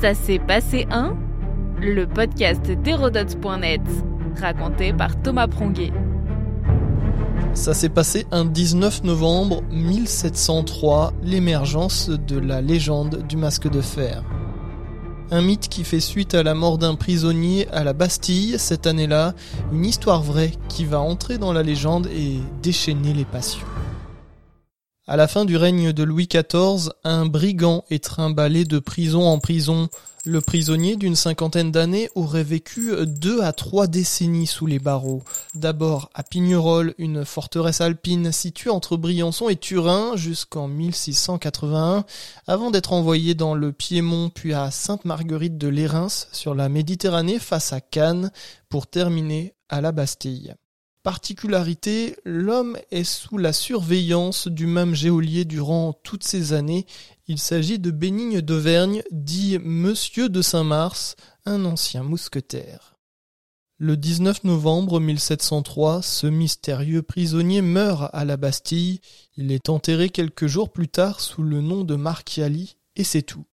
Ça s'est passé un Le podcast d'Hérodote.net, raconté par Thomas Pronguet. Ça s'est passé un 19 novembre 1703, l'émergence de la légende du masque de fer. Un mythe qui fait suite à la mort d'un prisonnier à la Bastille cette année-là, une histoire vraie qui va entrer dans la légende et déchaîner les passions. À la fin du règne de Louis XIV, un brigand est trimballé de prison en prison. Le prisonnier d'une cinquantaine d'années aurait vécu deux à trois décennies sous les barreaux. D'abord à Pignerol, une forteresse alpine située entre Briançon et Turin jusqu'en 1681, avant d'être envoyé dans le Piémont puis à Sainte-Marguerite de Lérins sur la Méditerranée face à Cannes pour terminer à la Bastille. Particularité, l'homme est sous la surveillance du même geôlier durant toutes ces années. Il s'agit de Bénigne d'Auvergne, dit Monsieur de Saint-Mars, un ancien mousquetaire. Le 19 novembre 1703, ce mystérieux prisonnier meurt à la Bastille. Il est enterré quelques jours plus tard sous le nom de Marchiali, et c'est tout.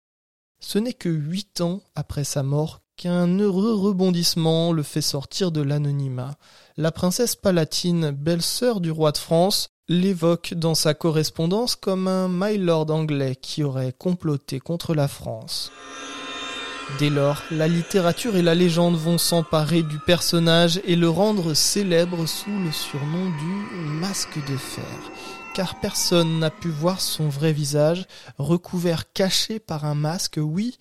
Ce n'est que huit ans après sa mort qu'un heureux rebondissement le fait sortir de l'anonymat. La princesse palatine, belle-sœur du roi de France, l'évoque dans sa correspondance comme un my lord anglais qui aurait comploté contre la France. Dès lors, la littérature et la légende vont s'emparer du personnage et le rendre célèbre sous le surnom du masque de fer car personne n'a pu voir son vrai visage, recouvert caché par un masque, oui,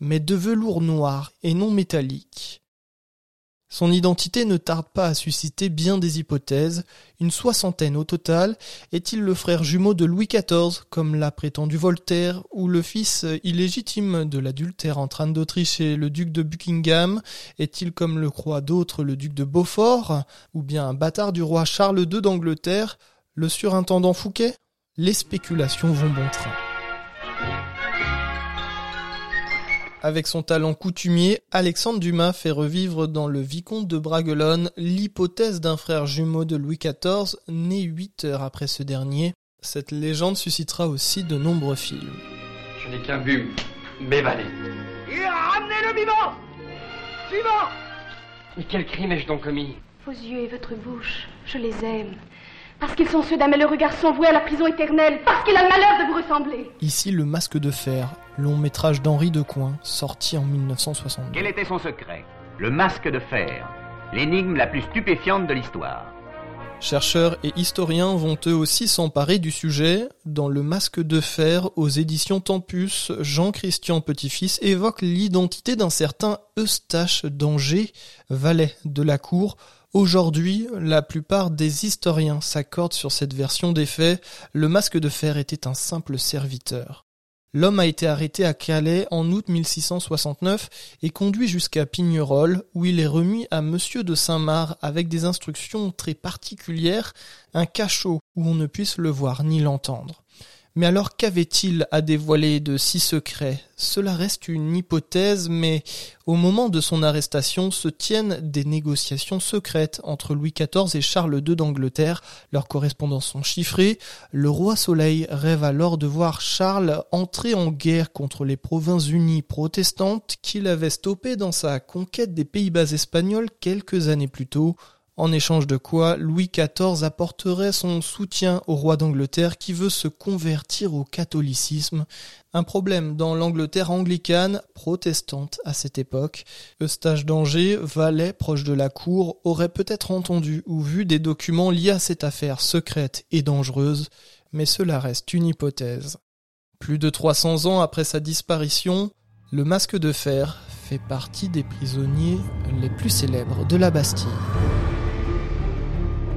mais de velours noir et non métallique. Son identité ne tarde pas à susciter bien des hypothèses, une soixantaine au total. Est-il le frère jumeau de Louis XIV, comme l'a prétendu Voltaire, ou le fils illégitime de l'adultère en train d'Autriche et le duc de Buckingham? Est-il, comme le croient d'autres, le duc de Beaufort, ou bien un bâtard du roi Charles II d'Angleterre? Le surintendant Fouquet? Les spéculations vont bon train. Avec son talent coutumier, Alexandre Dumas fait revivre dans le Vicomte de Bragelonne l'hypothèse d'un frère jumeau de Louis XIV, né huit heures après ce dernier. Cette légende suscitera aussi de nombreux films. Je n'ai qu'un but, m'évader. Ramenez-le vivant Vivant Mais quel crime ai-je donc commis? Vos yeux et votre bouche, je les aime. Parce qu'ils sont ceux d'un malheureux garçon voué à la prison éternelle, parce qu'il a le malheur de vous ressembler. Ici, Le Masque de Fer, long métrage d'Henri Decoing, sorti en 1962. Quel était son secret? Le Masque de Fer, l'énigme la plus stupéfiante de l'histoire. Chercheurs et historiens vont eux aussi s'emparer du sujet. Dans Le Masque de Fer, aux éditions Tempus, Jean-Christian Petit-Fils évoque l'identité d'un certain Eustache d'Angers, valet de la cour, Aujourd'hui, la plupart des historiens s'accordent sur cette version des faits, le masque de fer était un simple serviteur. L'homme a été arrêté à Calais en août 1669 et conduit jusqu'à Pignerol, où il est remis à monsieur de Saint-Marc avec des instructions très particulières, un cachot où on ne puisse le voir ni l'entendre. Mais alors qu'avait-il à dévoiler de si secret? Cela reste une hypothèse, mais au moment de son arrestation se tiennent des négociations secrètes entre Louis XIV et Charles II d'Angleterre. Leurs correspondances sont chiffrées. Le roi Soleil rêve alors de voir Charles entrer en guerre contre les provinces unies protestantes qu'il avait stoppées dans sa conquête des Pays-Bas espagnols quelques années plus tôt en échange de quoi Louis XIV apporterait son soutien au roi d'Angleterre qui veut se convertir au catholicisme, un problème dans l'Angleterre anglicane protestante à cette époque. Eustache d'Angers, valet proche de la cour, aurait peut-être entendu ou vu des documents liés à cette affaire secrète et dangereuse, mais cela reste une hypothèse. Plus de 300 ans après sa disparition, le masque de fer fait partie des prisonniers les plus célèbres de la Bastille.